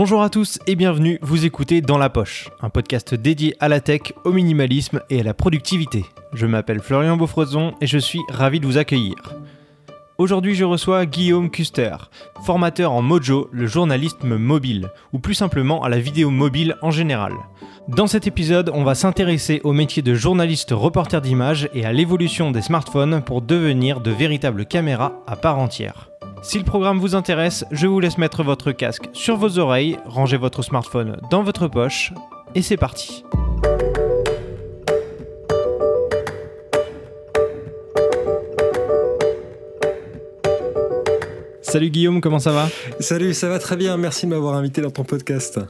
Bonjour à tous et bienvenue, vous écoutez Dans la Poche, un podcast dédié à la tech, au minimalisme et à la productivité. Je m'appelle Florian Beaufrezon et je suis ravi de vous accueillir. Aujourd'hui, je reçois Guillaume Custer, formateur en Mojo, le journalisme mobile, ou plus simplement à la vidéo mobile en général. Dans cet épisode, on va s'intéresser au métier de journaliste reporter d'images et à l'évolution des smartphones pour devenir de véritables caméras à part entière. Si le programme vous intéresse, je vous laisse mettre votre casque sur vos oreilles, ranger votre smartphone dans votre poche, et c'est parti. Salut Guillaume, comment ça va Salut, ça va très bien, merci de m'avoir invité dans ton podcast.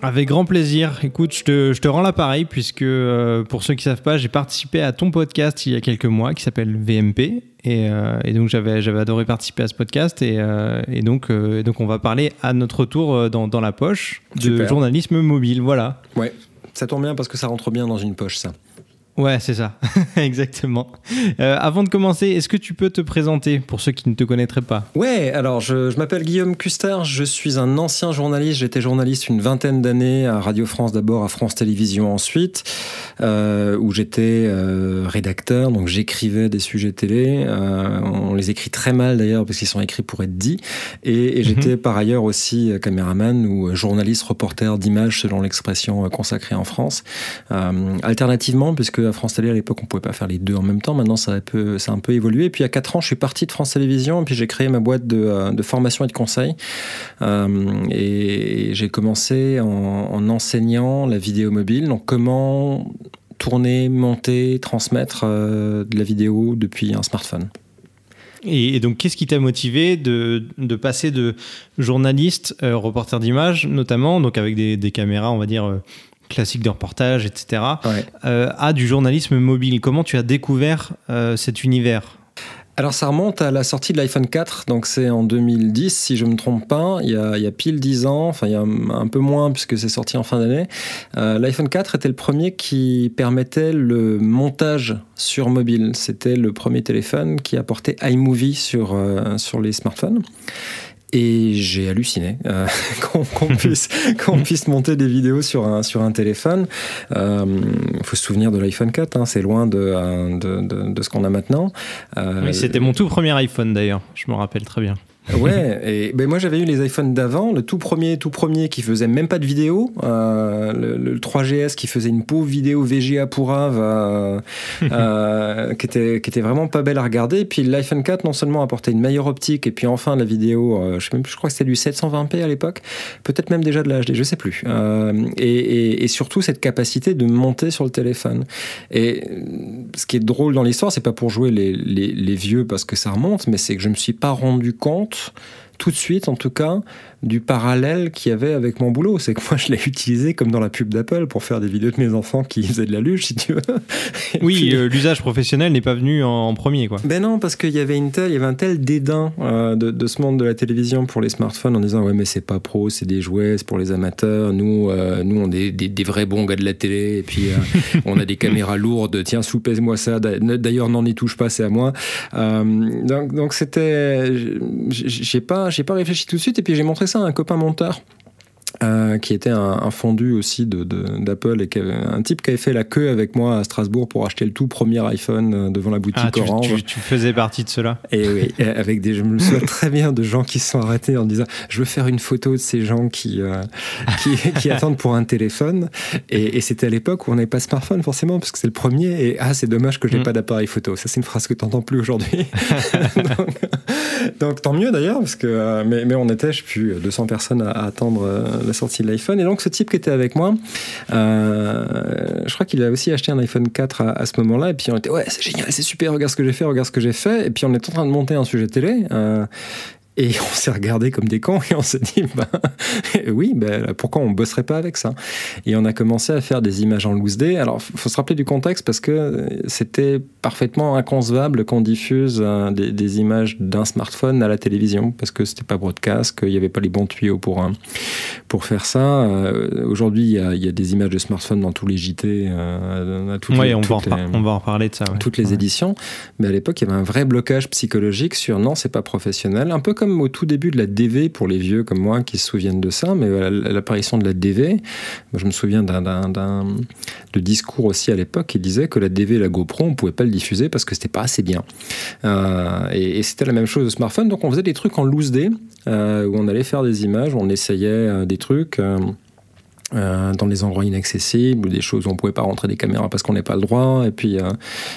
Avec grand plaisir. Écoute, je te, rends l'appareil puisque euh, pour ceux qui ne savent pas, j'ai participé à ton podcast il y a quelques mois qui s'appelle VMP. Euh, et, donc j'avais, j'avais adoré participer à ce podcast. Et, euh, donc, donc on va parler à notre tour dans, dans la poche de journalisme mobile. Voilà. Ouais, ça tombe bien parce que ça rentre bien dans une poche ça. Ouais, c'est ça, exactement. Euh, avant de commencer, est-ce que tu peux te présenter pour ceux qui ne te connaîtraient pas? Ouais, alors je, m'appelle Guillaume Custer, je suis un ancien journaliste, j'étais journaliste une vingtaine d'années à Radio France d'abord, à France Télévisions ensuite, euh, où j'étais euh, rédacteur, donc j'écrivais des sujets télé, on les écrit très mal d'ailleurs parce qu'ils sont écrits pour être dits, et, mhm. j'étais par ailleurs aussi caméraman ou journaliste reporter d'images selon l'expression consacrée en France, alternativement puisque à France Télé à l'époque on pouvait pas faire les deux en même temps. Maintenant ça a, un peu, évolué. Et puis à 4 ans je suis parti de France Télévisions et puis j'ai créé ma boîte de, euh, formation et de conseil. Euh, et j'ai commencé en, enseignant la vidéo mobile. Donc comment tourner, monter, transmettre euh, de la vidéo depuis un smartphone. Et, donc, qu'est-ce qui t'a motivé de, passer de journaliste, reporter d'image notamment, donc avec des, caméras, on va dire, classique de reportage, etc., euh, à du journalisme mobile. Comment tu as découvert euh, cet univers? Alors ça remonte à la sortie de l'iPhone 4, donc c'est en 2010 si je ne me trompe pas, il y, a, il y a, pile 10 ans, enfin il y a un peu moins puisque c'est sorti en fin d'année. Euh, L'iPhone 4 était le premier qui permettait le montage sur mobile. C'était le premier téléphone qui apportait iMovie sur, sur les smartphones. Et j'ai halluciné euh, qu'on puisse, qu'on puisse monter des vidéos sur un, sur un téléphone. Il euh, faut se souvenir de l'iPhone 4, hein, c'est loin de, de, de, de ce qu'on a maintenant. Euh, oui, c'était mon tout premier iPhone d'ailleurs, je me rappelle très bien. Ouais, et ben moi j'avais eu les iPhones d'avant, le tout premier, tout premier qui faisait même pas de vidéo, euh, le, 3GS qui faisait une pauvre vidéo VGA pour euh, euh, qui, était, qui était vraiment pas belle à regarder. Et puis l'iPhone 4 non seulement apportait une meilleure optique, et puis enfin la vidéo, euh, je, sais même, je crois que c'était du 720p à l'époque, peut-être même déjà de la HD, je sais plus. Et, et, surtout cette capacité de monter sur le téléphone. Et ce qui est drôle dans l'histoire, c'est pas pour jouer les, les, les vieux parce que ça remonte, mais c'est que je me suis pas rendu compte tout de suite en tout cas du parallèle qu'il y avait avec mon boulot. C'est que moi, je l'ai utilisé comme dans la pub d'Apple pour faire des vidéos de mes enfants qui faisaient de la luge, si tu veux. oui, euh, l'usage professionnel n'est pas venu en, premier, quoi. Ben non, parce qu'il y avait une telle, il y avait un tel dédain euh, de, ce monde de la télévision pour les smartphones en disant ouais mais c'est pas pro, c'est des jouets, c'est pour les amateurs. Nous, euh, nous on est des, vrais bons gars de la télé et puis on a des caméras lourdes. Tiens, soupèse-moi ça. D'ailleurs, n'en y touche pas, c'est à moi. donc, donc c'était, j'ai pas, j'ai pas réfléchi tout de suite et puis j'ai montré ça un copain monteur euh, qui était un, fondu aussi d'Apple et un type qui avait fait la queue avec moi à Strasbourg pour acheter le tout premier iPhone euh, devant la boutique ah, Orange. Tu, faisais partie de cela Et oui, avec des, je me souviens très bien de gens qui se sont arrêtés en disant je veux faire une photo de ces gens qui, euh, qui, attendent pour un téléphone. Et, c'était à l'époque où on n'avait pas smartphone forcément parce que c'est le premier et ah c'est dommage que je n'ai mm. pas d'appareil photo. Ça c'est une phrase que tu n'entends plus aujourd'hui. donc, tant mieux d'ailleurs parce que mais, mais on était je sais plus 200 personnes à, attendre la sortie de l'iPhone. Et donc, ce type qui était avec moi, euh, je crois qu'il a aussi acheté un iPhone 4 à, ce moment-là. Et puis, on était, ouais, c'est génial, c'est super, regarde ce que j'ai fait, regarde ce que j'ai fait. Et puis, on est en train de monter un sujet télé. Euh, et on s'est regardé comme des cons et on s'est dit, bah, oui, bah, pourquoi on bosserait pas avec ça? Et on a commencé à faire des images en loose day. Alors, faut se rappeler du contexte parce que c'était parfaitement inconcevable qu'on diffuse euh, des, images d'un smartphone à la télévision parce que c'était pas broadcast, qu'il n'y avait pas les bons tuyaux pour, euh, pour faire ça. Euh, aujourd'hui, il y, a des images de smartphone dans tous les JT, à toutes oui, on, va on, va en parler de ça. Toutes les éditions. Mais à l'époque, il y avait un vrai blocage psychologique sur non, c'est pas professionnel. Un peu comme comme au tout début de la DV pour les vieux comme moi qui se souviennent de ça, mais l'apparition de la DV, je me souviens d'un discours aussi à l'époque qui disait que la DV la GoPro, on pouvait pas le diffuser parce que c'était pas assez bien. Euh, et, c'était la même chose au smartphone, donc on faisait des trucs en loose day, euh, où on allait faire des images, on essayait euh, des trucs. Euh, dans des endroits inaccessibles ou des choses où on pouvait pas rentrer des caméras parce qu'on n'est pas le droit. Et puis euh,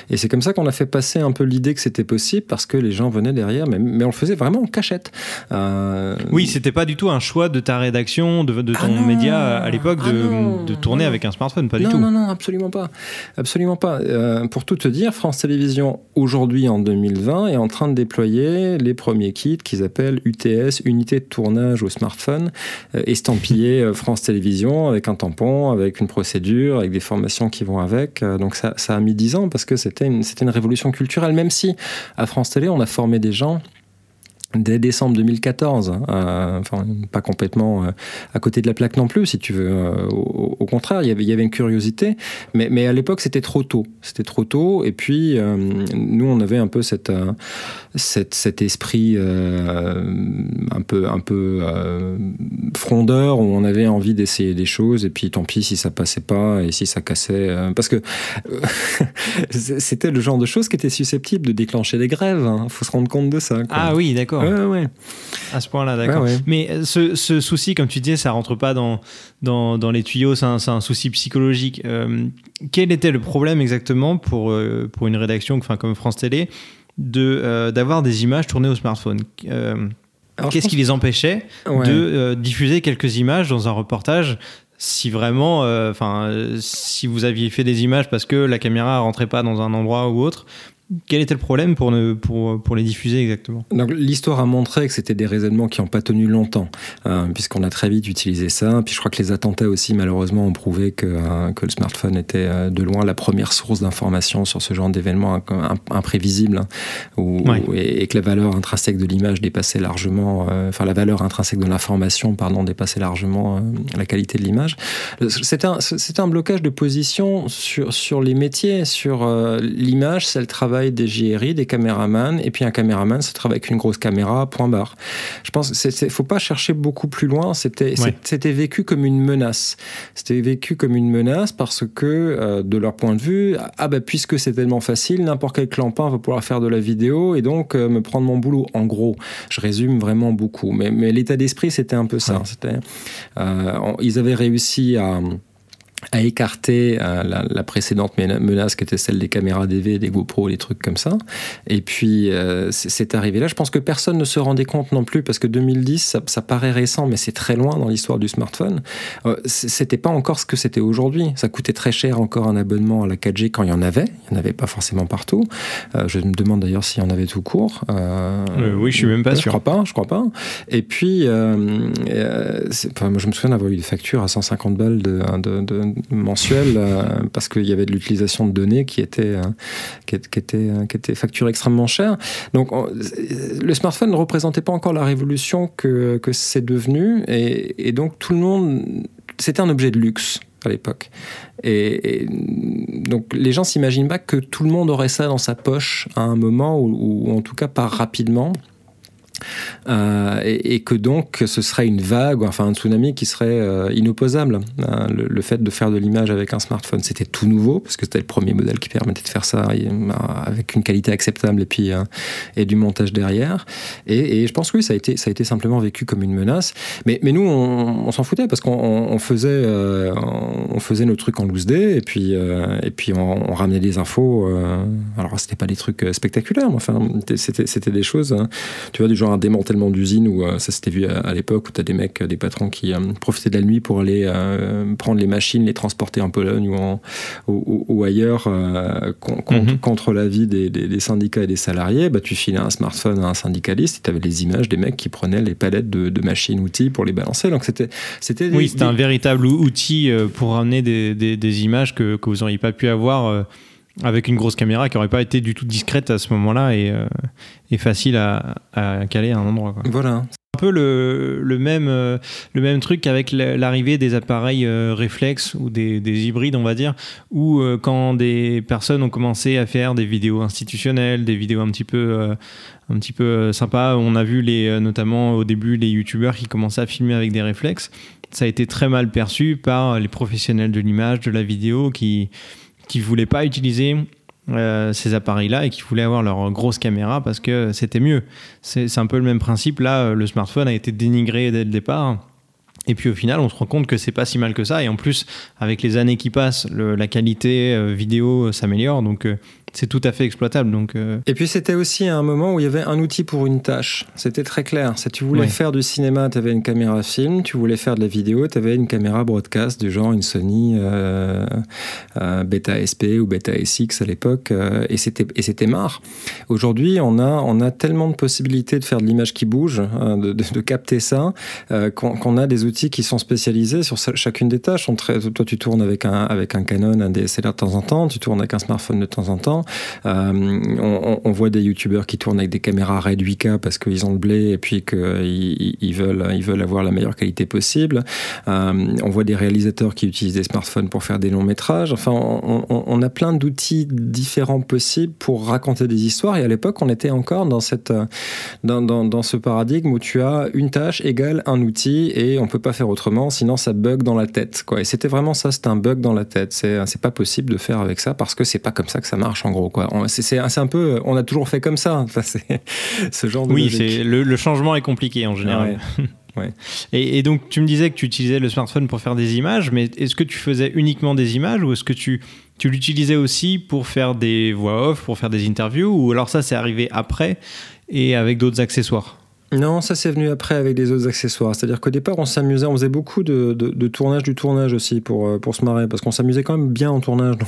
et c'est comme ça qu'on a fait passer un peu l'idée que c'était possible parce que les gens venaient derrière mais, mais on le faisait vraiment en cachette. Euh... oui c'était pas du tout un choix de ta rédaction de, de ton ah média à l'époque de, ah de, tourner avec un smartphone pas du tout. non non absolument pas. Absolument pas. Euh, pour tout te dire France Télévisions aujourd'hui en 2020 est en train de déployer les premiers kits qu'ils appellent UTS unité de tournage au smartphone estampillé France Télévisions avec un tampon, avec une procédure, avec des formations qui vont avec. Euh, donc ça, a mis dix ans parce que c'était une révolution culturelle, même si à France Télé, on a formé des gens dès décembre 2014. Euh, enfin, pas complètement euh, à côté de la plaque non plus, si tu veux. Euh, au, contraire, il y avait, une curiosité, mais, à l'époque, c'était trop tôt. C'était trop tôt. Et puis, nous, on avait un peu cet esprit un peu, un peu frondeur où on avait envie d'essayer des choses. Et puis, tant pis si ça passait pas et si ça cassait. parce que c'était le genre de choses qui était susceptible de déclencher des grèves. Il hein. faut se rendre compte de ça. Ah oui, d'accord. Ouais, ouais. À ce point-là, d'accord. Mais euh, ce, ce, souci, comme tu disais, ça rentre pas dans, dans, dans les tuyaux, c'est un, un, souci psychologique. Euh, quel était le problème exactement pour, euh, pour une rédaction enfin, comme France Télé de, d'avoir des images tournées au smartphone? Qu'est-ce qui les empêchait de diffuser quelques images dans un reportage si vraiment, enfin, si vous aviez fait des images parce que la caméra rentrait pas dans un endroit ou autre, quel était le problème pour, ne, pour, pour les diffuser exactement? L'histoire a montré que c'était des raisonnements qui n'ont pas tenu longtemps, hein, puisqu'on a très vite utilisé ça. Puis je crois que les attentats aussi, malheureusement, ont prouvé que, euh, que le smartphone était euh, de loin la première source d'information sur ce genre d'événements imprévisibles, hein, et, que la valeur intrinsèque de l'image dépassait largement, euh, enfin la valeur intrinsèque de l'information, pardon, dépassait largement la qualité de l'image. C'était un, un blocage de position sur, sur les métiers, sur l'image, c'est le travail des JRI, des caméramans, et puis un caméraman, ça travaille avec une grosse caméra, point barre. Je pense qu'il ne faut pas chercher beaucoup plus loin, c'était vécu comme une menace. C'était vécu comme une menace parce que, euh, de leur point de vue, ah bah, puisque c'est tellement facile, n'importe quel clampin va pouvoir faire de la vidéo et donc euh, me prendre mon boulot. En gros, je résume vraiment beaucoup. Mais, mais l'état d'esprit, c'était un peu ça. C'était, euh, ils avaient réussi à à écarter euh, la, précédente menace qui était celle des caméras DV, des GoPro, les trucs comme ça. Et puis euh, c'est arrivé là. Je pense que personne ne se rendait compte non plus parce que 2010, ça, paraît récent, mais c'est très loin dans l'histoire du smartphone. Euh, c'était pas encore ce que c'était aujourd'hui. Ça coûtait très cher encore un abonnement à la 4G quand il y en avait. Il n'y en avait pas forcément partout. je me demande d'ailleurs s'il y en avait tout court. oui, je suis même pas sûr. Je crois pas. Je crois pas. Et puis, enfin, moi, je me souviens d'avoir eu des factures à 150 balles de, de, de mensuel euh, parce qu'il y avait de l'utilisation de données qui était, euh, qui, était, euh, qui était facturée extrêmement cher. Donc le smartphone ne représentait pas encore la révolution que, que c'est devenu et, donc tout le monde, c'était un objet de luxe à l'époque. Et, donc les gens s'imaginent pas que tout le monde aurait ça dans sa poche à un moment ou, ou en tout cas pas rapidement. Euh, et, que donc ce serait une vague, enfin un tsunami qui serait euh, inopposable. Hein, le, fait de faire de l'image avec un smartphone, c'était tout nouveau, parce que c'était le premier modèle qui permettait de faire ça euh, avec une qualité acceptable et puis et du montage derrière. Et, je pense que oui, ça a été, ça a été simplement vécu comme une menace. Mais, mais nous, on, s'en foutait parce qu'on faisait, on faisait nos trucs en loose day et puis, et puis on, ramenait des infos. alors c'était pas des trucs spectaculaires, mais enfin c'était des choses, hein, tu vois, du genre un démantèlement d'usine où euh, ça s'était vu à, l'époque où tu as des mecs, des patrons qui euh, profitaient de la nuit pour aller euh, prendre les machines, les transporter en Pologne ou, en, ou, ailleurs mhm. contre, l'avis des, des, syndicats et des salariés. Bah, tu filais un smartphone à un syndicaliste et tu avais les images des mecs qui prenaient les palettes de, machines, outils pour les balancer. Donc c'était, c'était oui, c'était un véritable outil pour ramener des, des images que, que vous n'auriez pas pu avoir avec une grosse caméra qui n'aurait pas été du tout discrète à ce moment-là et, euh, et facile à, à, caler à un endroit. Quoi. Voilà. un peu le, le même, euh, le même truc qu'avec l'arrivée des appareils euh, réflexes ou des, des, hybrides, on va dire, où euh, quand des personnes ont commencé à faire des vidéos institutionnelles, des vidéos un petit peu, un petit peu sympas, on a vu les, notamment au début les youtubeurs qui commençaient à filmer avec des réflexes. Ça a été très mal perçu par les professionnels de l'image, de la vidéo, qui qui voulaient pas utiliser euh, ces appareils-là et qui voulaient avoir leur grosse caméra parce que c'était mieux. C'est un peu le même principe. Là, le smartphone a été dénigré dès le départ. Et puis au final, on se rend compte que c'est pas si mal que ça. Et en plus, avec les années qui passent, la qualité euh, vidéo s'améliore. Donc euh, c'est tout à fait exploitable. Donc, euh. Et puis c'était aussi un moment où il y avait un outil pour une tâche. C'était très clair. Si tu voulais faire du cinéma, tu avais une caméra film. Tu voulais faire de la vidéo, tu avais une caméra broadcast du genre une Sony euh, euh, Beta SP ou Beta SX à l'époque. et c'était et c'était marre. Aujourd'hui, on a on a tellement de possibilités de faire de l'image qui bouge, hein, de, de, capter ça, qu'on a des outils qui sont spécialisés sur chacune des tâches. On toi, tu tournes avec un avec un Canon, un DSLR de temps en temps. Tu tournes avec un smartphone de temps en temps. Euh, on, voit des youtubeurs qui tournent avec des caméras Red 8K parce qu'ils ont le blé et puis qu'ils ils veulent, ils veulent avoir la meilleure qualité possible. Euh, on voit des réalisateurs qui utilisent des smartphones pour faire des longs métrages. Enfin, on, a plein d'outils différents possibles pour raconter des histoires. Et à l'époque, on était encore dans, cette, dans, dans, ce paradigme où tu as une tâche égale un outil et on peut pas faire autrement, sinon ça bug dans la tête. Quoi. Et c'était vraiment ça, c'était un bug dans la tête. C'est pas possible de faire avec ça parce que c'est pas comme ça que ça marche en gros. C'est un peu, on a toujours fait comme ça. c'est ce genre de Oui, c'est le, changement est compliqué en général. Et, donc, tu me disais que tu utilisais le smartphone pour faire des images, mais est-ce que tu faisais uniquement des images ou est-ce que tu, tu l'utilisais aussi pour faire des voix off, pour faire des interviews, ou alors ça, c'est arrivé après et avec d'autres accessoires? Non, ça c'est venu après avec des autres accessoires. C'est-à-dire qu'au départ, on s'amusait, on faisait beaucoup de, de, tournage du tournage aussi pour, euh, pour se marrer, parce qu'on s'amusait quand même bien en tournage. Donc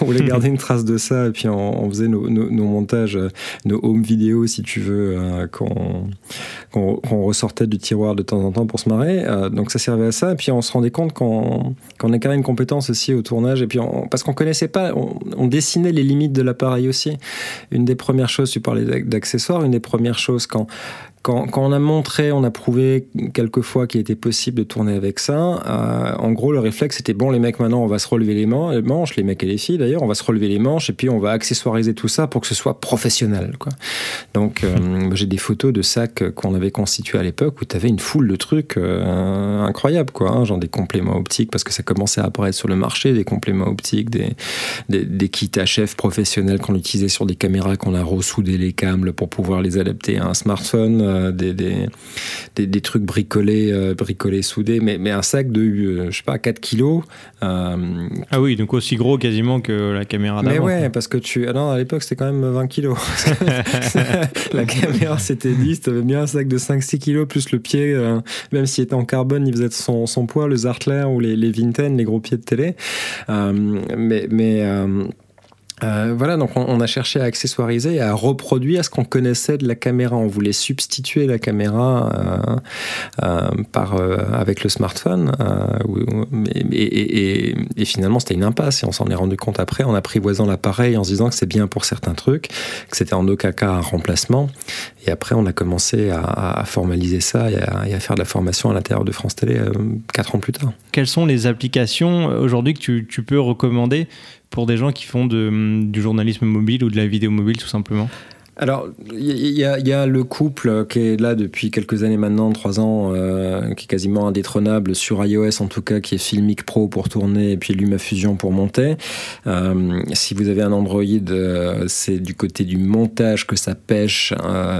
on, voulait garder une trace de ça, et puis on, faisait nos, nos, montages, euh, nos home vidéos, si tu veux, euh, qu'on ressortait du tiroir de temps en temps pour se marrer. donc ça servait à ça, et puis on se rendait compte qu'on qu a quand même une compétence aussi au tournage, et puis parce qu'on connaissait pas, on, on, dessinait les limites de l'appareil aussi. Une des premières choses, tu parlais d'accessoires, une des premières choses quand quand, on a montré, on a prouvé quelques fois qu'il était possible de tourner avec ça, euh, en gros, le réflexe était bon, les mecs, maintenant, on va se relever les manches, les mecs et les filles d'ailleurs, on va se relever les manches et puis on va accessoiriser tout ça pour que ce soit professionnel. Quoi. Donc, euh, j'ai des photos de sacs qu'on avait constitués à l'époque où tu avais une foule de trucs euh, incroyables, quoi, hein, genre des compléments optiques, parce que ça commençait à apparaître sur le marché, des compléments optiques, des, des, kits HF professionnels qu'on utilisait sur des caméras, qu'on a ressoudé les câbles pour pouvoir les adapter à un smartphone. Euh, des, des, trucs bricolés, euh, bricolés, soudés, mais, mais un sac de, euh, je sais pas, 4 kilos. ah oui, donc aussi gros quasiment que la caméra d'avant. Mais ouais, parce que tu. Ah non, à l'époque, c'était quand même 20 kilos. la caméra, c'était 10, tu avais bien un sac de 5-6 kilos, plus le pied, même s'il était en carbone, il faisait son, son poids, le Zartler ou les, les Vinten, les gros pieds de télé. mais. mais euh, voilà, donc on, a cherché à accessoiriser et à reproduire ce qu'on connaissait de la caméra. On voulait substituer la caméra euh, euh, par, avec le smartphone. Et, et, finalement, c'était une impasse et on s'en est rendu compte après en apprivoisant l'appareil, en se disant que c'est bien pour certains trucs, que c'était en aucun cas un remplacement. Et après, on a commencé à, formaliser ça et à, faire de la formation à l'intérieur de France Télé quatre ans plus tard. Quelles sont les applications aujourd'hui que tu, tu peux recommander pour des gens qui font du journalisme mobile ou de la vidéo mobile tout simplement alors, il y, a le couple qui est là depuis quelques années maintenant, trois ans, euh, qui est quasiment indétrônable sur iOS en tout cas, qui est Filmic Pro pour tourner et puis LumaFusion pour monter. Euh, si vous avez un Android, euh, c'est du côté du montage que ça pêche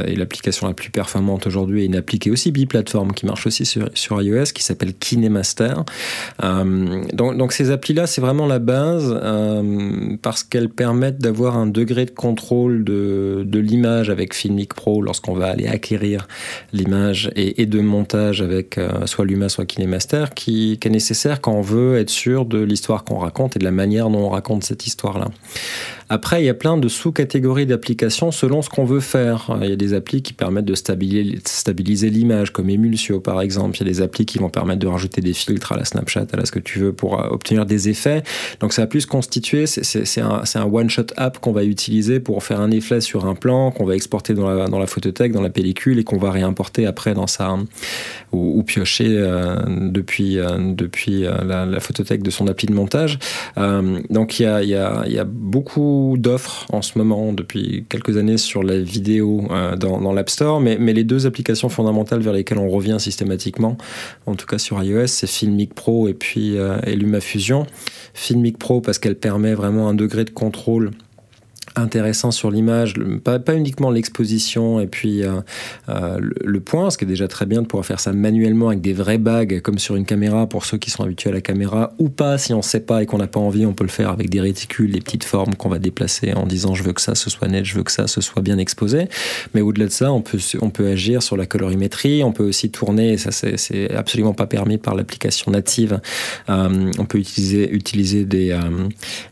et l'application la plus performante aujourd'hui est une appliquée aussi biplateforme qui marche aussi sur, iOS qui s'appelle KineMaster. donc, donc ces applis-là, c'est vraiment la base parce qu'elles permettent d'avoir un degré de contrôle de, de l'image avec Filmic Pro lorsqu'on va aller acquérir l'image et, de montage avec euh, soit Luma, soit KineMaster qui, qui, est nécessaire quand on veut être sûr de l'histoire qu'on raconte et de la manière dont on raconte cette histoire-là. Après, il y a plein de sous-catégories d'applications selon ce qu'on veut faire. Il y a des applis qui permettent de stabiliser, l'image, comme Emulsio par exemple. Il y a des applis qui vont permettre de rajouter des filtres à la Snapchat, à la ce que tu veux pour euh, obtenir des effets. Donc ça va plus constituer, c'est un, one-shot app qu'on va utiliser pour faire un effet sur un plan, qu'on va exporter dans la, photothèque, dans la pellicule et qu'on va réimporter après dans sa ou, piocher euh, depuis euh, depuis la, photothèque de son appli de montage. donc il y a beaucoup d'offres en ce moment depuis quelques années sur la vidéo dans, dans l'App Store, mais, mais les deux applications fondamentales vers lesquelles on revient systématiquement, en tout cas sur iOS, c'est Filmic Pro et puis et LumaFusion. Filmic Pro parce qu'elle permet vraiment un degré de contrôle intéressant sur l'image, pas, pas, uniquement l'exposition et puis euh, euh, le, point, ce qui est déjà très bien de pouvoir faire ça manuellement avec des vrais bagues comme sur une caméra pour ceux qui sont habitués à la caméra ou pas si on ne sait pas et qu'on n'a pas envie, on peut le faire avec des réticules, des petites formes qu'on va déplacer en disant je veux que ça ce soit net, je veux que ça ce soit bien exposé. Mais au-delà de ça, on peut, on peut agir sur la colorimétrie, on peut aussi tourner, et ça c'est absolument pas permis par l'application native, euh, on peut utiliser, utiliser des,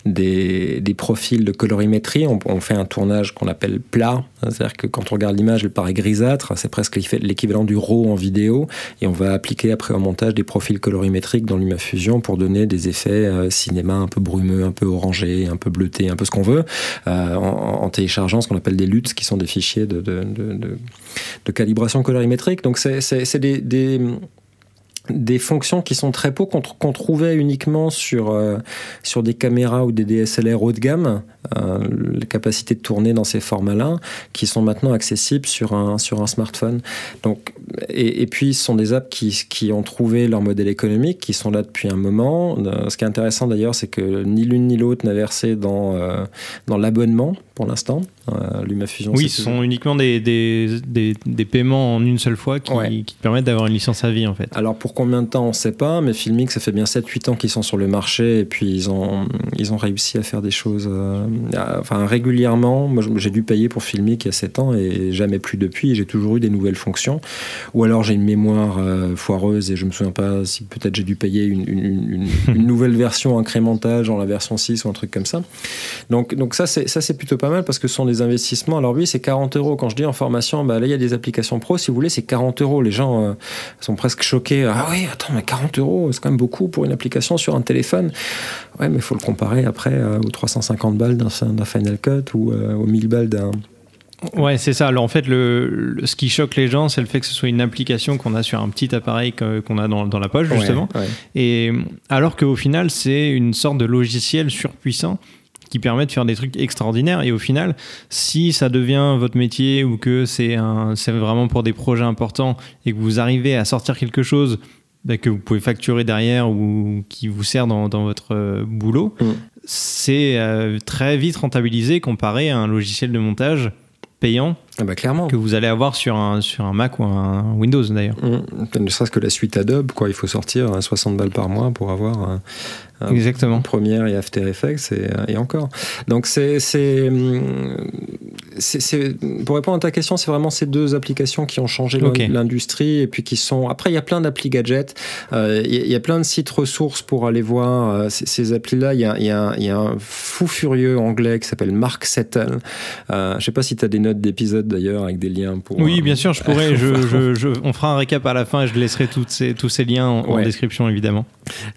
des, des profils de colorimétrie on, fait un tournage qu'on appelle plat, c'est-à-dire que quand on regarde l'image, elle paraît grisâtre, c'est presque l'équivalent du RAW en vidéo, et on va appliquer après au montage des profils colorimétriques dans LumaFusion pour donner des effets euh, cinéma un peu brumeux, un peu orangé, un peu bleuté, un peu ce qu'on veut, euh, en, téléchargeant ce qu'on appelle des LUTs, qui sont des fichiers de, calibration colorimétrique. Donc c'est des des fonctions qui sont très peu qu'on trouvait uniquement sur, euh, sur des caméras ou des DSLR haut de gamme, euh, la capacité de tourner dans ces formats-là, qui sont maintenant accessibles sur un, sur un smartphone. Donc, et, puis, ce sont des apps qui, qui, ont trouvé leur modèle économique, qui sont là depuis un moment. Euh, ce qui est intéressant d'ailleurs, c'est que ni l'une ni l'autre n'a versé dans, dans l'abonnement pour l'instant. LumaFusion. Oui, ce sont uniquement des, des, des, paiements en une seule fois qui, qui permettent d'avoir une licence à vie en fait. Alors pour combien de temps, on ne sait pas, mais Filmic, ça fait bien 7-8 ans qu'ils sont sur le marché et puis ils ont, ils ont réussi à faire des choses euh, enfin, régulièrement. Moi, j'ai dû payer pour Filmic il y a 7 ans et jamais plus depuis. J'ai toujours eu des nouvelles fonctions. Ou alors j'ai une mémoire euh, foireuse et je me souviens pas si peut-être j'ai dû payer une, nouvelle version incrémentale, genre la version 6 ou un truc comme ça. Donc, donc ça, c'est plutôt pas mal parce que ce sont des investissements. Alors oui, c'est 40 euros. Quand je dis en formation, bah, là, il y a des applications pro. Si vous voulez, c'est 40 euros. Les gens euh, sont presque choqués. Ah oui, attends, mais 40 euros, c'est quand même beaucoup pour une application sur un téléphone. Ouais, mais il faut le comparer après euh, aux 350 balles d'un Final Cut ou euh, aux 1000 balles d'un. Ouais, c'est ça. Alors en fait, le, ce qui choque les gens, c'est le fait que ce soit une application qu'on a sur un petit appareil qu'on a dans, dans, la poche, justement. Et alors qu'au final, c'est une sorte de logiciel surpuissant qui permet de faire des trucs extraordinaires. Et au final, si ça devient votre métier ou que c'est vraiment pour des projets importants et que vous arrivez à sortir quelque chose que vous pouvez facturer derrière ou qui vous sert dans, dans votre euh, boulot, mm. c'est euh, très vite rentabilisé comparé à un logiciel de montage payant ah bah clairement. que vous allez avoir sur un, sur un Mac ou un Windows d'ailleurs. Mmh. Ne serait-ce que la suite Adobe, quoi. il faut sortir 60 balles par mois pour avoir Exactement. Première et After Effects et, et encore. Donc c'est, c'est, pour répondre à ta question, c'est vraiment ces deux applications qui ont changé l'industrie et puis qui sont. Après, il y a plein d'applis gadgets, euh, il y, a plein de sites ressources pour aller voir euh, ces, applis-là. Il y a, y, a, y a, un fou furieux anglais qui s'appelle Mark Settle. Euh, je sais pas si tu as des notes d'épisode d'ailleurs avec des liens pour. Oui, bien sûr, je pourrais. je, je, on fera un récap à la fin et je laisserai toutes ces, tous ces liens en, description évidemment.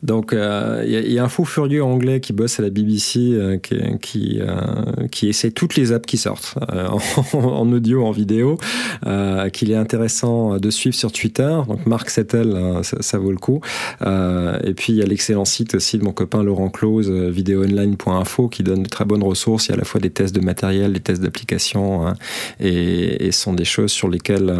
Donc, il y, a un fou furieux anglais qui bosse à la BBC euh, qui, qui, euh, qui, essaie toutes les apps qui sortent euh, en, audio, en vidéo, qu'il est intéressant de suivre sur Twitter. Donc, Marc Settel, ça, vaut le coup. et puis, il y a l'excellent site aussi de mon copain Laurent Close, videoonline.info, qui donne de très bonnes ressources. Il y a à la fois des tests de matériel, des tests d'application, hein, et, et, sont des choses sur lesquelles,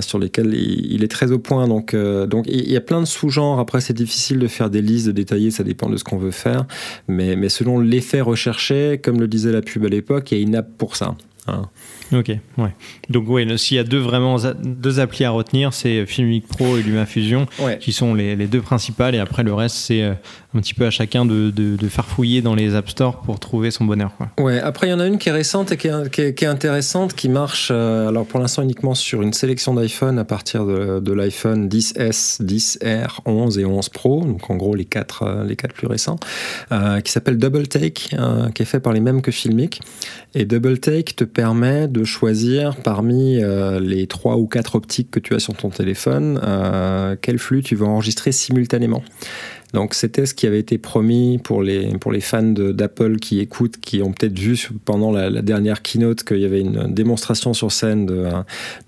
sur lesquelles il, est très au point. Donc, donc il y a plein de sous-genres. Après, c'est difficile de faire des listes de détaillées, ça dépend de ce qu'on veut faire. Mais, mais selon l'effet recherché, comme le disait la pub à l'époque, il y a une app pour ça. Hein. Ok, ouais. Donc oui, s'il y a deux vraiment deux applis à retenir, c'est Filmic Pro et LumaFusion, qui sont les, les, deux principales, et après le reste, c'est euh, un petit peu à chacun de, de, de, farfouiller dans les App Store pour trouver son bonheur. Quoi. Ouais, après il y en a une qui est récente et qui est, intéressante, qui marche, euh, alors pour l'instant uniquement sur une sélection d'iPhone à partir de, l'iPhone 10S, 10R, 11 et 11 Pro, donc en gros les quatre, euh, les quatre plus récents, qui s'appelle Double Take, qui est fait par les mêmes que Filmic. Et Double Take te permet de choisir parmi euh, les trois ou quatre optiques que tu as sur ton téléphone euh, quel flux tu veux enregistrer simultanément. Donc c'était ce qui avait été promis pour les, pour les fans d'Apple qui écoutent, qui ont peut-être vu pendant la, dernière keynote qu'il y avait une démonstration sur scène de,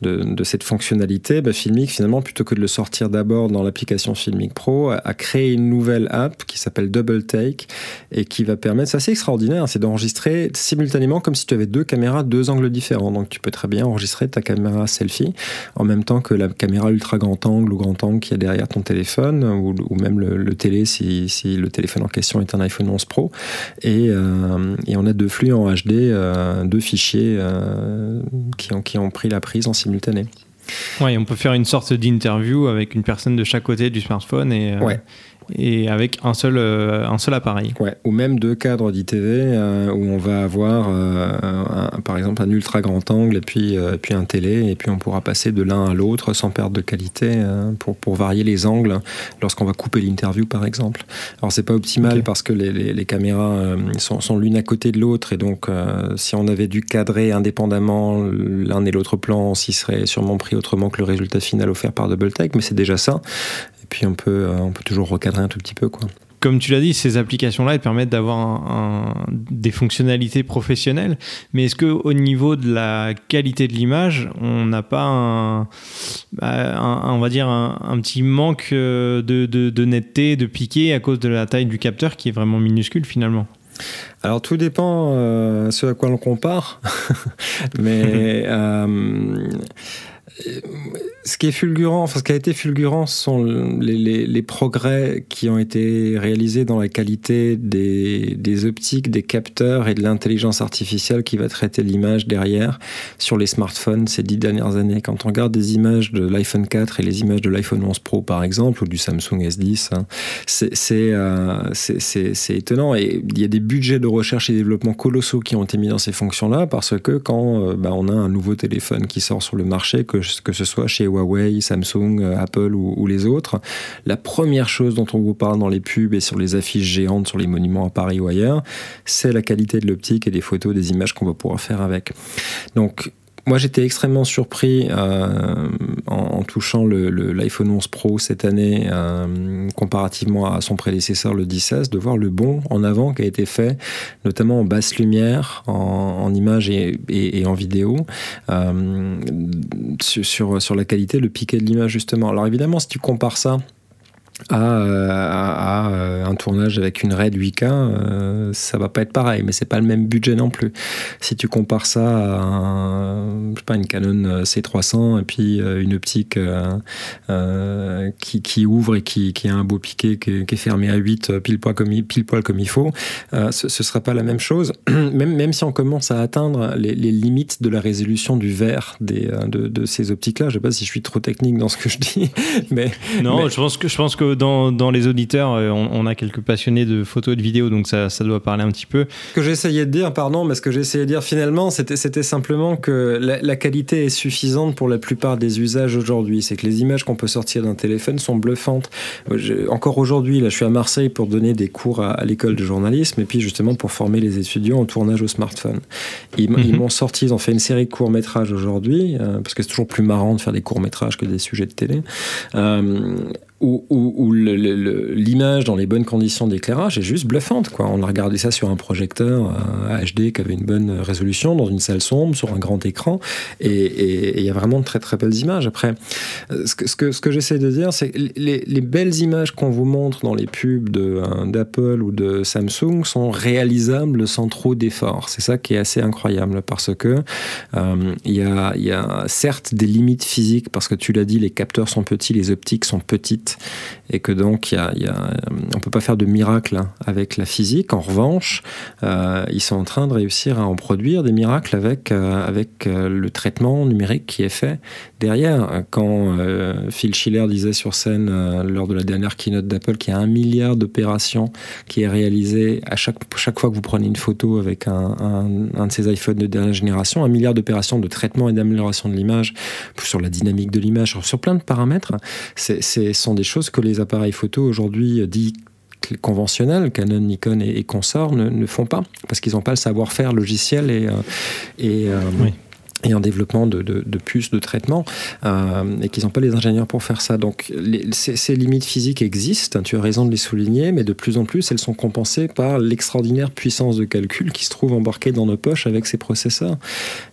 de, de cette fonctionnalité. Bah, Filmic, finalement, plutôt que de le sortir d'abord dans l'application Filmic Pro, a, créé une nouvelle app qui s'appelle Double Take et qui va permettre, c'est assez extraordinaire, c'est d'enregistrer simultanément comme si tu avais deux caméras, deux angles différents. Donc tu peux très bien enregistrer ta caméra selfie en même temps que la caméra ultra grand angle ou grand angle qui est derrière ton téléphone ou, ou même le, le téléphone si, le téléphone en question est un iPhone 11 Pro. Et, euh, et on a deux flux en HD, euh, deux fichiers euh, qui, ont, qui ont pris la prise en simultané. Oui, on peut faire une sorte d'interview avec une personne de chaque côté du smartphone et, ouais et avec un seul, euh, un seul appareil. Ouais, ou même deux cadres d'ITV euh, où on va avoir euh, par exemple un ultra grand angle et puis, puis un télé et puis on pourra passer de l'un à l'autre sans perdre de qualité pour, pour varier les angles lorsqu'on va couper l'interview par exemple. Alors c'est pas optimal parce que les, les, caméras sont, sont l'une à côté de l'autre et donc si on avait dû cadrer indépendamment l'un et l'autre plan, on s'y serait sûrement pris autrement que le résultat final offert par DoubleTech, mais c'est déjà ça puis on peut, on peut toujours recadrer un tout petit peu. Quoi. Comme tu l'as dit, ces applications-là, elles permettent d'avoir des fonctionnalités professionnelles, mais est-ce qu'au niveau de la qualité de l'image, on n'a pas un, bah, on va dire un, petit manque euh, de, de, netteté, de piqué à cause de la taille du capteur qui est vraiment minuscule finalement? Alors tout dépend euh, ce à quoi l'on compare, mais ce qui est fulgurant, enfin ce qui a été fulgurant, sont les, progrès qui ont été réalisés dans la qualité des, des optiques, des capteurs et de l'intelligence artificielle qui va traiter l'image derrière sur les smartphones ces dix dernières années. Quand on regarde des images de l'iPhone 4 et les images de l'iPhone 11 Pro par exemple, ou du Samsung S10, hein, euh, c'est étonnant. Et il y a des budgets de recherche et développement colossaux qui ont été mis dans ces fonctions-là parce que quand euh, bah, on a un nouveau téléphone qui sort sur le marché, que, que ce soit chez Huawei, Samsung, euh, Apple ou, les autres, la première chose dont on vous parle dans les pubs et sur les affiches géantes sur les monuments à Paris ou ailleurs, c'est la qualité de l'optique et des photos, des images qu'on va pouvoir faire avec. Donc moi, j'étais extrêmement surpris euh, en, touchant l'iPhone le, 11 Pro cette année, euh, comparativement à son prédécesseur, le 10S, de voir le bond en avant qui a été fait, notamment en basse lumière, en, en image et, et, en vidéo, euh, sur, sur la qualité, le piqué de l'image, justement. Alors évidemment, si tu compares ça euh, à, euh, un tournage avec une RAID 8K, euh, ça va pas être pareil, mais c'est pas le même budget non plus. Si tu compares ça à je sais pas, une Canon C300 et puis une optique qui, qui, ouvre et qui, qui, a un beau piqué qui est, fermé à 8 pile poil comme il, pile poil comme il faut, ce, ce sera pas la même chose. même, même si on commence à atteindre les, les limites de la résolution du verre des, de, de, ces optiques-là, je sais pas si je suis trop technique dans ce que je dis, mais non, je pense que je pense que dans, les auditeurs, euh, on, a quelques passionnés de photos et de vidéos, donc ça, doit parler un petit peu. Ce que j'essayais de dire, pardon, mais ce que j'essayais de dire finalement, c'était, simplement que la, qualité est suffisante pour la plupart des usages aujourd'hui. C'est que les images qu'on peut sortir d'un téléphone sont bluffantes. encore aujourd'hui, là, je suis à Marseille pour donner des cours à, l'école de journalisme et puis justement pour former les étudiants au tournage au smartphone. Ils, mhm. m'ont sorti, ils ont fait une série de courts-métrages aujourd'hui, euh, parce que c'est toujours plus marrant de faire des courts-métrages que des sujets de télé. Euh, où, l'image dans les bonnes conditions d'éclairage est juste bluffante. On a regardé ça sur un projecteur HD euh, qui avait une bonne résolution, dans une salle sombre, sur un grand écran, et il y a vraiment de très très belles images. Après, euh, ce que, j'essaie de dire, c'est que les, les, belles images qu'on vous montre dans les pubs euh, d'Apple ou de Samsung sont réalisables sans trop d'efforts. C'est ça qui est assez incroyable, parce que il y, a, y a certes des limites physiques, parce que tu l'as dit, les capteurs sont petits, les optiques sont petites, et que donc a, on peut pas faire de miracle avec la physique. En revanche, euh, ils sont en train de réussir à en produire des miracles avec, euh, euh, le traitement numérique qui est fait derrière. Quand euh, Phil Schiller disait sur scène euh, lors de la dernière keynote d'Apple qu'il y a un milliard d'opérations qui est réalisé à chaque, fois que vous prenez une photo avec un, un, un de ces iPhones de dernière génération, un milliard d'opérations de traitement et d'amélioration de l'image sur la dynamique de l'image, sur plein de paramètres, ce sont des choses que les appareils photo aujourd'hui dits conventionnels, Canon, Nikon et, consorts, ne, font pas, parce qu'ils n'ont pas le savoir-faire logiciel et, euh, euh, et un développement de, de, de puces de traitement euh, et qu'ils n'ont pas les ingénieurs pour faire ça. Donc les, ces, ces, limites physiques existent, tu as raison de les souligner, mais de plus en plus elles sont compensées par l'extraordinaire puissance de calcul qui se trouve embarquée dans nos poches avec ces processeurs.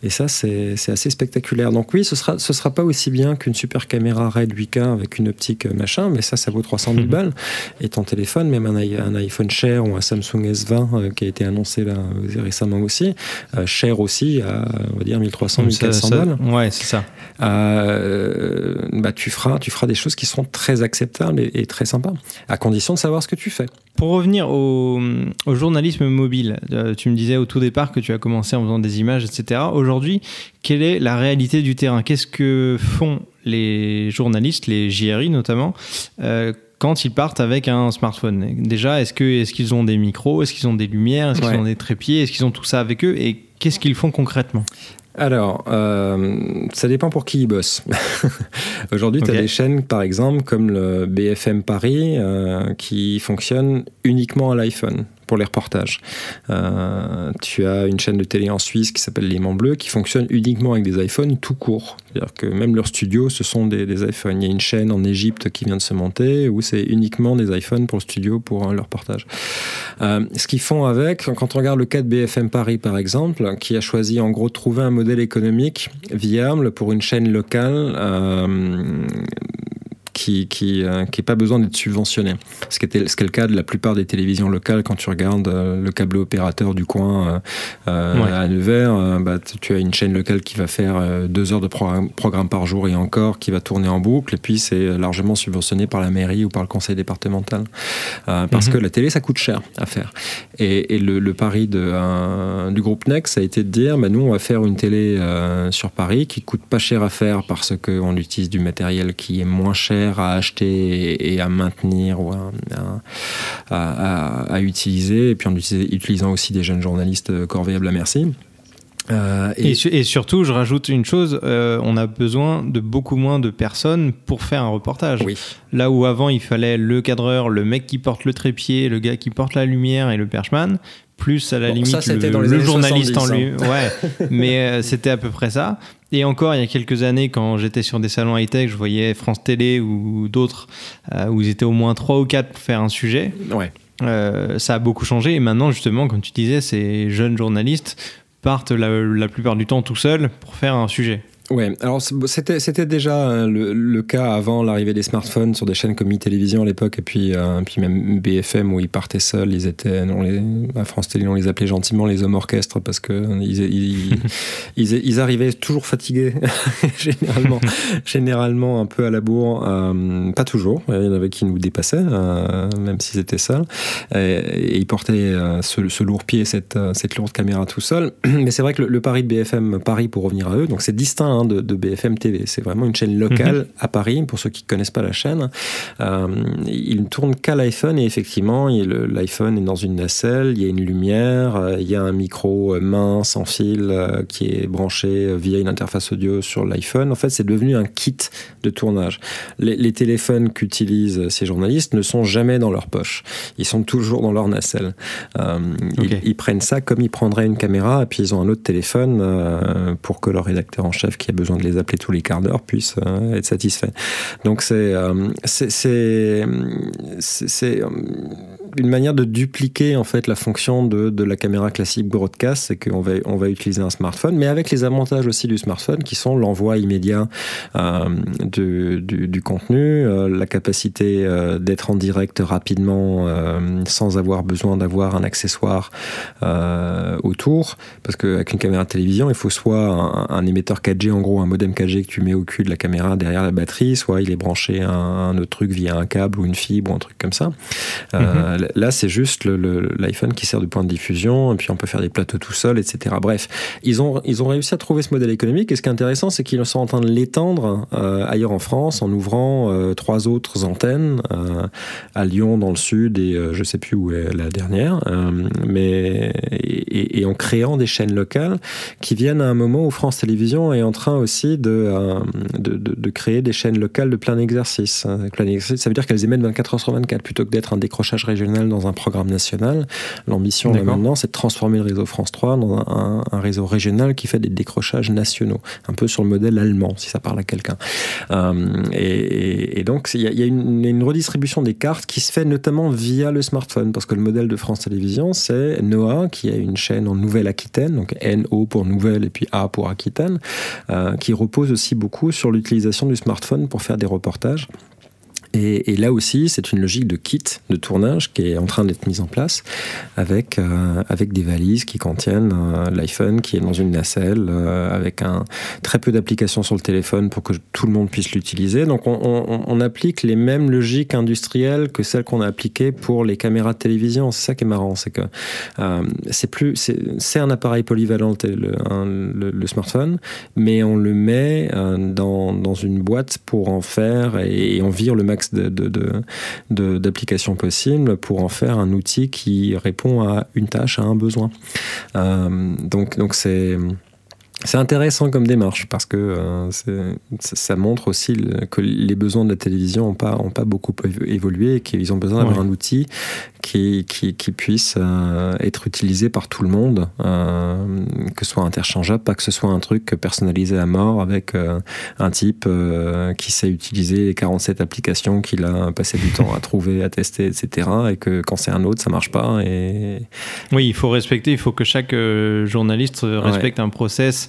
Et ça c'est assez spectaculaire. Donc oui, ce sera, ce sera pas aussi bien qu'une super caméra RED 8K avec une optique machin, mais ça ça vaut 300 000 mmh. balles. Et ton téléphone, même un, un iPhone Cher ou un Samsung S20 euh, qui a été annoncé là récemment aussi, euh, Cher aussi à on va dire 1300 1400 balles. Ouais, c'est ça. Euh, bah, tu, feras, tu feras des choses qui seront très acceptables et, et, très sympas, à condition de savoir ce que tu fais. Pour revenir au, au journalisme mobile, euh, tu me disais au tout départ que tu as commencé en faisant des images, etc. Aujourd'hui, quelle est la réalité du terrain? Qu'est-ce que font les journalistes, les JRI notamment euh, quand ils partent avec un smartphone? Déjà, est-ce qu'ils ont des micros? Est-ce qu'ils ont des lumières? Est-ce qu'ils ouais. ont des trépieds? Est-ce qu'ils ont tout ça avec eux? Et qu'est-ce qu'ils font concrètement? Alors, euh, ça dépend pour qui ils bossent. Aujourd'hui, tu as des chaînes, par exemple, comme le BFM Paris, euh, qui fonctionnent uniquement à l'iPhone pour les reportages. Euh, tu as une chaîne de télé en Suisse qui s'appelle L'aimant bleu qui fonctionne uniquement avec des iPhones tout court. C'est-à-dire que même leurs studios, ce sont des, des, iPhones. Il y a une chaîne en Égypte qui vient de se monter où c'est uniquement des iPhones pour le studio pour euh, le reportage. Euh, ce qu'ils font avec, quand on regarde le cas de BFM Paris par exemple, qui a choisi en gros de trouver un modèle économique viable pour une chaîne locale qui qui euh, qui pas besoin d'être subventionné. Ce qui était ce qui est le cas de la plupart des télévisions locales quand tu regardes euh, le câble opérateur du coin euh, ouais. à Nevers, euh, bah, tu as une chaîne locale qui va faire euh, deux heures de programme, programme par jour et encore qui va tourner en boucle et puis c'est largement subventionné par la mairie ou par le conseil départemental euh, parce mm -hmm. que la télé ça coûte cher à faire. Et, et le, le, pari de, euh, du groupe Next ça a été de dire bah, nous on va faire une télé sur Paris qui coûte pas cher à faire parce qu'on utilise du matériel qui est moins cher à acheter et à maintenir ou à, à, à, à utiliser, et puis en utilisant aussi des jeunes journalistes corvéables à merci. Euh, et... Et, et, surtout, je rajoute une chose, euh, on a besoin de beaucoup moins de personnes pour faire un reportage. Oui. Là où avant, il fallait le cadreur, le mec qui porte le trépied, le gars qui porte la lumière et le perchman, plus à la bon, limite ça, le, le journaliste 70, en lui. Hein. Ouais, mais euh, c'était à peu près ça. Et encore, il y a quelques années, quand j'étais sur des salons high-tech, je voyais France Télé ou d'autres euh, où ils étaient au moins 3 ou 4 pour faire un sujet. Ouais. Euh, ça a beaucoup changé. Et maintenant, justement, comme tu disais, ces jeunes journalistes partent la, la plupart du temps tout seuls pour faire un sujet. Ouais, alors c'était c'était déjà le, le, cas avant l'arrivée des smartphones sur des chaînes comme e-télévision à l'époque et puis euh, puis même BFM où ils partaient seuls, ils étaient on les à France Télé on les appelait gentiment les hommes orchestres parce que ils ils, ils, ils, arrivaient toujours fatigués généralement généralement un peu à la bourre, euh, pas toujours, il y en avait qui nous dépassaient euh, même s'ils étaient seuls et, et ils portaient euh, ce, ce lourd pied cette cette lourde caméra tout seul. Mais c'est vrai que le, le pari de BFM Paris pour revenir à eux, donc c'est distinct de, de, BFM TV. C'est vraiment une chaîne locale -hmm. à Paris, pour ceux qui ne connaissent pas la chaîne. Euh, il ne tourne qu'à l'iPhone et effectivement, l'iPhone est dans une nacelle, il y a une lumière, euh, il y a un micro euh, mince en fil euh, qui est branché via une interface audio sur l'iPhone. En fait, c'est devenu un kit de tournage. Les, les téléphones qu'utilisent ces journalistes ne sont jamais dans leur poche. Ils sont toujours dans leur nacelle. Euh, okay. ils, ils, prennent ça comme ils prendraient une caméra et puis ils ont un autre téléphone pour que leur rédacteur en chef qui besoin de les appeler tous les quarts d'heure puisse euh, être satisfait. Donc c'est euh, c'est une manière de dupliquer en fait la fonction de, de la caméra classique broadcast, c'est qu'on va, on va utiliser un smartphone, mais avec les avantages aussi du smartphone qui sont l'envoi immédiat euh, du, du, contenu, euh, la capacité euh, d'être en direct rapidement sans avoir besoin d'avoir un accessoire autour, parce qu'avec une caméra de télévision, il faut soit un, émetteur 4G, en gros un modem 4G que tu mets au cul de la caméra derrière la batterie, soit il est branché à un, autre truc via un câble ou une fibre ou un truc comme ça. -hmm. Là, c'est juste l'iPhone qui sert de point de diffusion, et puis on peut faire des plateaux tout seul, etc. Bref, ils ont, ils ont réussi à trouver ce modèle économique, et ce qui est intéressant, c'est qu'ils sont en train de l'étendre euh, ailleurs en France en ouvrant euh, trois autres antennes euh, à Lyon dans le sud et je sais plus où est la dernière, mais et, en créant des chaînes locales qui viennent à un moment où France Télévisions est en train aussi de, de créer des chaînes locales de plein exercice. Plein exercice, ça veut dire qu'elles émettent 24 heures sur 24 plutôt que d'être un décrochage régional dans un programme national. L'ambition maintenant, c'est de transformer le réseau France 3 dans un, réseau régional qui fait des décrochages nationaux, un peu sur le modèle allemand, si ça parle à quelqu'un. Euh, et, et, donc, il y, y, a une, une, redistribution des cartes qui se fait notamment via le smartphone, parce que le modèle de France Télévisions, c'est NOAA, qui est une chaîne en Nouvelle-Aquitaine, donc NO pour Nouvelle et puis A pour Aquitaine, euh, qui repose aussi beaucoup sur l'utilisation du smartphone pour faire des reportages. Et, là aussi, c'est une logique de kit de tournage qui est en train d'être mise en place avec, euh, avec des valises qui contiennent euh, l'iPhone qui est dans une nacelle euh, avec un, très peu d'applications sur le téléphone pour que tout le monde puisse l'utiliser. Donc on, applique les mêmes logiques industrielles que celles qu'on a appliquées pour les caméras de télévision. C'est ça qui est marrant, c'est que c'est un appareil polyvalent le, smartphone, mais on le met dans, dans une boîte pour en faire et, et on vire le maximum d'applications de, de, possibles pour en faire un outil qui répond à une tâche, à un besoin. Euh, donc, donc c'est c'est intéressant comme démarche parce que euh, ça montre aussi le, que les besoins de la télévision n'ont pas, ont pas beaucoup évolué et qu'ils ont besoin d'avoir ouais. un outil qui, qui, qui puisse euh, être utilisé par tout le monde, euh, que ce soit interchangeable, pas que ce soit un truc personnalisé à mort avec un type qui sait utiliser les 47 applications qu'il a passé du temps à trouver, à tester, etc. Et que quand c'est un autre, ça marche pas. Et... Oui, il faut respecter, il faut que chaque journaliste respecte ouais. un process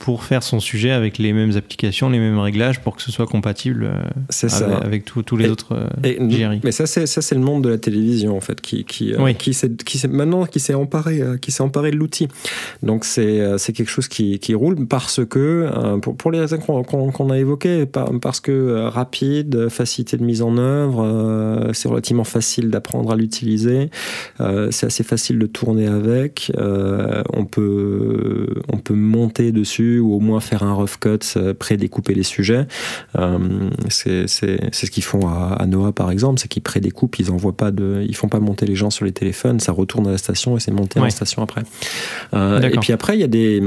pour faire son sujet avec les mêmes applications, les mêmes réglages pour que ce soit compatible euh, avec, avec tous les et, autres euh, et, Mais ça c'est ça c'est le monde de la télévision en fait qui qui euh, oui. qui qui maintenant qui s'est emparé qui s'est emparé de l'outil. Donc c'est c'est quelque chose qui, qui roule parce que pour, pour les raisons qu'on qu qu a évoquées parce que rapide, facilité de mise en œuvre, c'est relativement facile d'apprendre à l'utiliser, c'est assez facile de tourner avec, on peut on peut monter dessus ou au moins faire un rough cut, euh, prédécouper les sujets. Euh, c'est ce qu'ils font à, à, Noah par exemple, c'est qu'ils prédécoupent, ils envoient pas de, ils font pas monter les gens sur les téléphones, ça retourne à la station et c'est monté ouais. à la station après. Euh, et puis après il y a des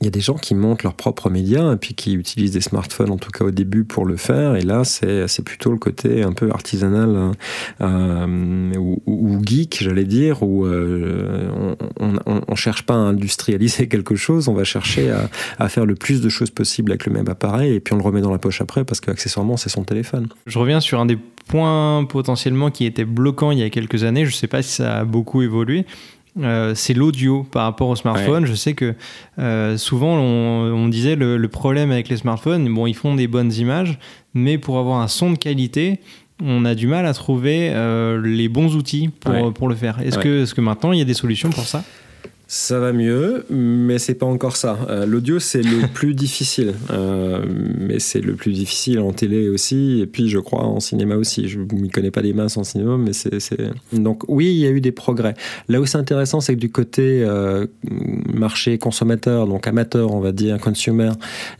il y a des gens qui montent leurs propres médias et puis qui utilisent des smartphones, en tout cas au début, pour le faire. Et là, c'est plutôt le côté un peu artisanal euh, ou, ou, geek, j'allais dire, où euh, on ne cherche pas à industrialiser quelque chose, on va chercher à, à, faire le plus de choses possible avec le même appareil et puis on le remet dans la poche après parce qu'accessoirement, c'est son téléphone. Je reviens sur un des points potentiellement qui était bloquant il y a quelques années. Je ne sais pas si ça a beaucoup évolué. Euh, c'est l'audio par rapport au smartphone. Ouais. Je sais que euh, souvent on, on disait le, le, problème avec les smartphones, bon, ils font des bonnes images, mais pour avoir un son de qualité, on a du mal à trouver euh, les bons outils pour, ouais. pour le faire. Est-ce ouais. que, est que maintenant il y a des solutions pour ça? Ça va mieux, mais c'est pas encore ça. Euh, L'audio, c'est le plus difficile, euh, mais c'est le plus difficile en télé aussi, et puis je crois en cinéma aussi. Je m'y connais pas des masses en cinéma, mais c'est donc oui, il y a eu des progrès. Là où c'est intéressant, c'est que du côté euh, marché consommateur, donc amateur, on va dire consumer,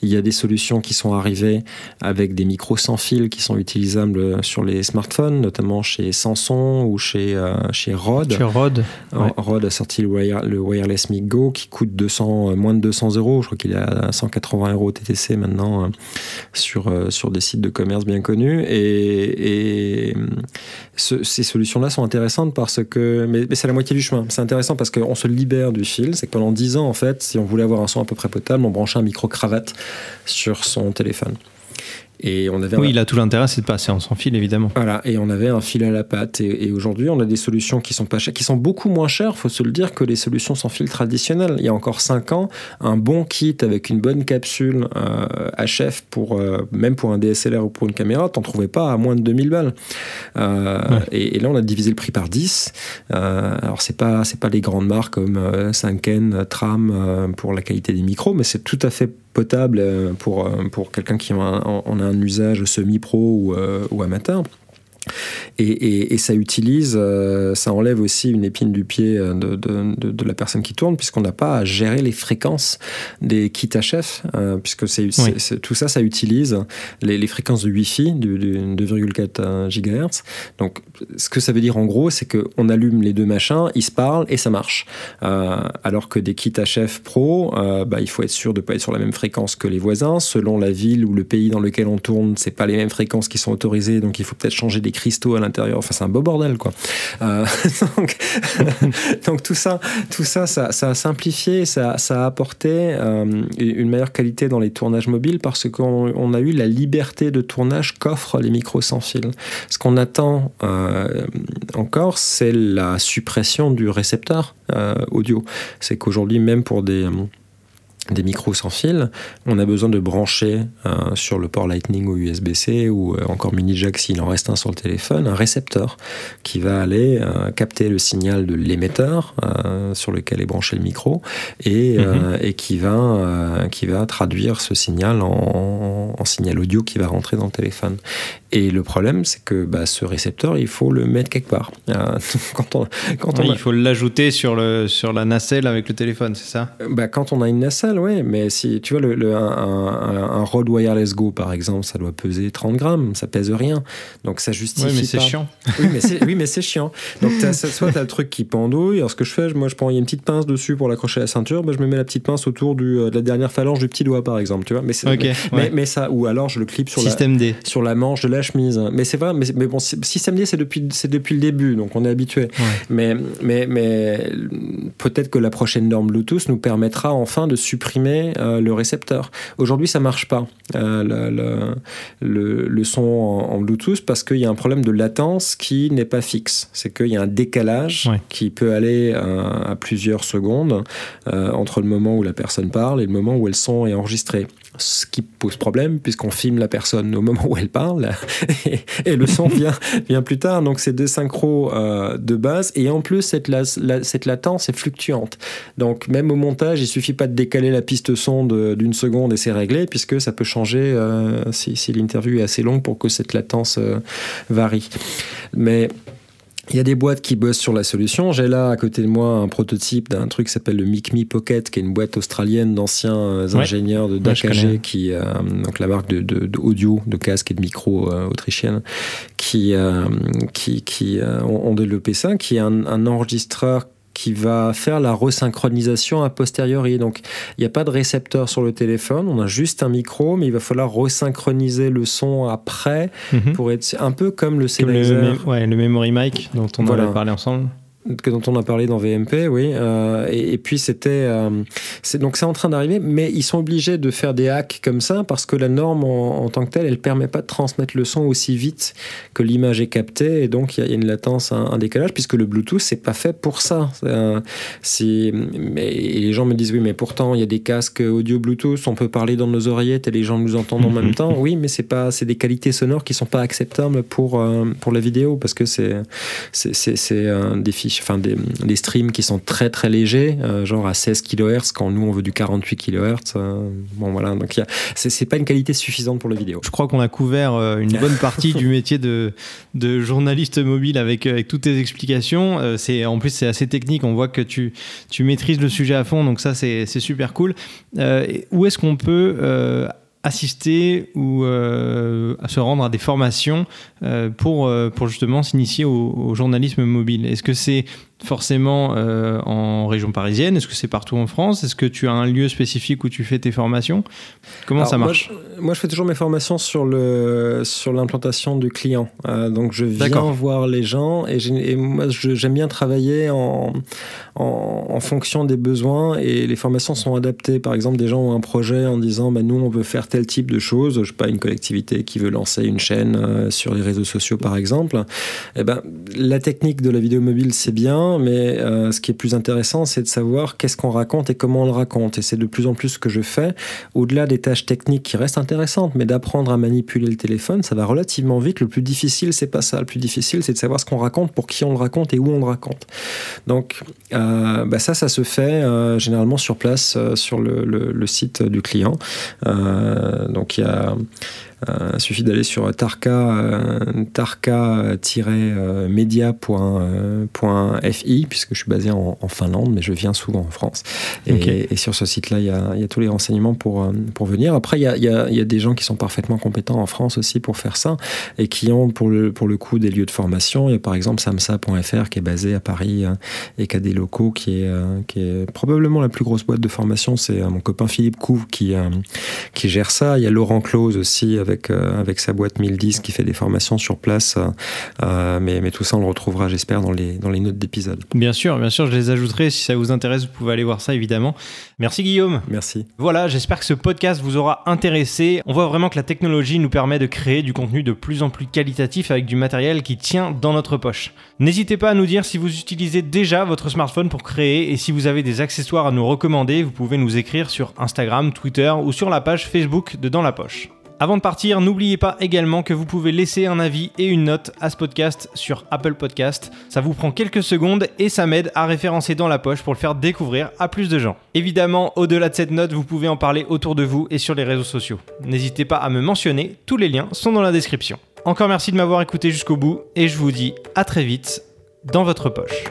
il y a des solutions qui sont arrivées avec des micros sans fil qui sont utilisables sur les smartphones, notamment chez Samsung ou chez chez Rode. Chez Rode. Ouais. Rode a sorti le wire, le wire Wireless Go qui coûte 200, moins de 200 euros. Je crois qu'il est à 180 euros TTC maintenant euh, sur, euh, sur des sites de commerce bien connus. Et, ce, ces solutions-là sont intéressantes parce que. Mais, mais c'est la moitié du chemin. C'est intéressant parce qu'on se libère du fil. C'est que pendant 10 ans, en fait, si on voulait avoir un son à peu près potable, on branchait un micro-cravate sur son téléphone. Et on avait oui, là, tout l'intérêt, c'est de passer en sans fil, évidemment. Voilà, et on avait un fil à la patte. Et, aujourd'hui, on a des solutions qui sont pas chères, qui sont beaucoup moins chères, faut se le dire, que les solutions sans fil traditionnelles. Il y a encore 5 ans, un bon kit avec une bonne capsule euh, HF, pour, euh, même pour un DSLR ou pour une caméra, t'en trouvais pas à moins de 2000 balles. Euh, et, là, on a divisé le prix par 10. Euh, alors, c'est pas, c'est pas les grandes marques comme Sanken, Tram pour la qualité des micros, mais c'est tout à fait potable pour, pour quelqu'un qui en a un usage semi-pro ou, ou amateur. Et, ça utilise, euh, ça enlève aussi une épine du pied euh, de, la personne qui tourne, puisqu'on n'a pas à gérer les fréquences des kits HF, euh, puisque c'est, tout ça, ça utilise les, fréquences de Wi-Fi du, 2,4 GHz. Donc, ce que ça veut dire en gros, c'est qu'on allume les deux machins, ils se parlent et ça marche. alors que des kits HF Pro, bah, il faut être sûr de ne pas être sur la même fréquence que les voisins. Selon la ville ou le pays dans lequel on tourne, c'est pas les mêmes fréquences qui sont autorisées, donc il faut peut-être changer des cristaux à l'intérieur. Enfin, c'est un beau bordel, quoi. Euh, donc, tout ça, tout ça, ça, a simplifié, ça, a apporté euh, une meilleure qualité dans les tournages mobiles parce qu'on a eu la liberté de tournage qu'offrent les micros sans fil. Ce qu'on attend euh, encore, c'est la suppression du récepteur audio. C'est qu'aujourd'hui, même pour des des micros sans fil, on a besoin de brancher euh, sur le port Lightning ou USB-C ou euh, encore mini jack s'il en reste un sur le téléphone, un récepteur qui va aller euh, capter le signal de l'émetteur sur lequel est branché le micro et, mhm. et qui, va, qui va traduire ce signal en, en, signal audio qui va rentrer dans le téléphone. Et le problème, c'est que bah, ce récepteur, il faut le mettre quelque part. quand on, quand on Il faut l'ajouter sur, le, sur la nacelle avec le téléphone, c'est ça? Bah, Quand on a une nacelle, oui, mais si tu vois, le, un, un, Rode Wireless Go, par exemple, ça doit peser 30 grammes, ça pèse rien. Donc ça justifie. Oui, mais c'est chiant. Oui, mais c'est chiant. Donc soit tu as le truc qui pendouille. Alors ce que je fais, moi, je prends, il y a une petite pince dessus pour l'accrocher à la ceinture, bah, je me mets la petite pince autour du, euh, de la dernière phalange du petit doigt, par exemple. Tu vois mais, mais, mais, ça, ou alors je le clip sur, Système la, D. sur la manche de la chemise. Mais c'est vrai, mais, mais bon, Système D, c'est depuis, depuis le début, donc on est habitué. Mais, mais, mais peut-être que la prochaine norme Bluetooth nous permettra enfin de supprimer euh, le récepteur. Aujourd'hui, ça marche pas, euh, le, le, son en, Bluetooth, parce qu'il y a un problème de latence qui n'est pas fixe. C'est qu'il y a un décalage qui peut aller euh, à, plusieurs secondes entre le moment où la personne parle et le moment où le son est enregistré ce qui pose problème puisqu'on filme la personne au moment où elle parle et, le son vient, vient plus tard. Donc c'est deux synchros euh, de base et en plus cette, latence est fluctuante. Donc même au montage, il suffit pas de décaler la piste son d'une seconde et c'est réglé puisque ça peut changer euh, si, si l'interview est assez longue pour que cette latence euh, varie. Mais il y a des boîtes qui bossent sur la solution. J'ai là à côté de moi un prototype d'un truc qui s'appelle le MicMe Pocket, qui est une boîte australienne d'anciens euh, ingénieurs de DAKG, qui, euh, donc la marque de, de, de, casque et de micro euh, autrichienne, qui, qui, qui ont, développé ça, qui est un, un enregistreur qui va faire la resynchronisation a posteriori. Donc, il n'y a pas de récepteur sur le téléphone, on a juste un micro, mais il va falloir resynchroniser le son après mhm. pour être un peu comme le Sennheiser. Le, ouais, le memory mic dont on voilà. avait parlé ensemble que dont on a parlé dans VMP, oui. Euh, et, puis c'était, euh, donc c'est en train d'arriver, mais ils sont obligés de faire des hacks comme ça parce que la norme en, tant que telle, elle permet pas de transmettre le son aussi vite que l'image est captée, et donc il y, a une latence, un, décalage, puisque le Bluetooth c'est pas fait pour ça. Euh, si, mais et les gens me disent oui, mais pourtant il y a des casques audio Bluetooth, on peut parler dans nos oreillettes et les gens nous entendent en même temps. Oui, mais c'est pas, c'est des qualités sonores qui sont pas acceptables pour pour la vidéo parce que c'est c'est c'est des fichiers enfin des, streams qui sont très très légers, euh, genre à 16 kHz quand nous on veut du 48 kHz. Euh, bon voilà, donc c'est pas une qualité suffisante pour la vidéo. Je crois qu'on a couvert euh, une bonne partie du métier de, de journaliste mobile avec, avec toutes tes explications. c'est en plus c'est assez technique, on voit que tu, tu maîtrises le sujet à fond, donc ça c'est super cool. où est-ce qu'on peut assister ou euh, à se rendre à des formations euh, pour, euh, pour justement s'initier au, journalisme mobile. Est-ce que c'est forcément euh, en région parisienne? Est-ce que c'est partout en France? Est-ce que tu as un lieu spécifique où tu fais tes formations? Comment ça marche? moi je, fais toujours mes formations sur le sur l'implantation du client. Euh, donc je viens voir les gens et, et moi j'aime bien travailler en, en, en, fonction des besoins et les formations sont adaptées. Par exemple, des gens ont un projet en disant bah, nous on veut faire tel type de choses. Je sais pas une collectivité qui veut lancer une chaîne euh, sur les réseaux sociaux par exemple. Et eh ben la technique de la vidéo mobile c'est bien mais euh, ce qui est plus intéressant, c'est de savoir qu'est-ce qu'on raconte et comment on le raconte. Et c'est de plus en plus ce que je fais, au-delà des tâches techniques qui restent intéressantes, mais d'apprendre à manipuler le téléphone, ça va relativement vite. Le plus difficile, c'est pas ça. Le plus difficile, c'est de savoir ce qu'on raconte, pour qui on le raconte et où on le raconte. Donc, euh, bah ça, ça se fait euh, généralement sur place, sur le, le, site du client. donc, il y a il suffit d'aller sur tarka, euh, tarka-media.fi, puisque je suis basé en, Finlande, mais je viens souvent en France. Et, sur ce site-là, il y, a, tous les renseignements pour, euh, pour venir. Après, il y a, y a, des gens qui sont parfaitement compétents en France aussi pour faire ça, et qui ont pour le, pour le coup des lieux de formation. Il y a par exemple samsa.fr qui est basé à Paris et qui a des locaux, qui est, qui est probablement la plus grosse boîte de formation. C'est mon copain Philippe Couve qui, qui gère ça. Il y a Laurent Close aussi avec, euh, avec sa boîte 1010 qui fait des formations sur place. Euh, euh, mais, mais tout ça, on le retrouvera, j'espère, dans les, dans les notes d'épisode. Bien sûr, bien sûr, je les ajouterai. Si ça vous intéresse, vous pouvez aller voir ça, évidemment. Merci Guillaume. Merci. Voilà, j'espère que ce podcast vous aura intéressé. On voit vraiment que la technologie nous permet de créer du contenu de plus en plus qualitatif avec du matériel qui tient dans notre poche. N'hésitez pas à nous dire si vous utilisez déjà votre smartphone pour créer et si vous avez des accessoires à nous recommander, vous pouvez nous écrire sur Instagram, Twitter ou sur la page Facebook de Dans la Poche. Avant de partir, n'oubliez pas également que vous pouvez laisser un avis et une note à ce podcast sur Apple Podcast. Ça vous prend quelques secondes et ça m'aide à référencer dans la poche pour le faire découvrir à plus de gens. Évidemment, au-delà de cette note, vous pouvez en parler autour de vous et sur les réseaux sociaux. N'hésitez pas à me mentionner, tous les liens sont dans la description. Encore merci de m'avoir écouté jusqu'au bout et je vous dis à très vite dans votre poche.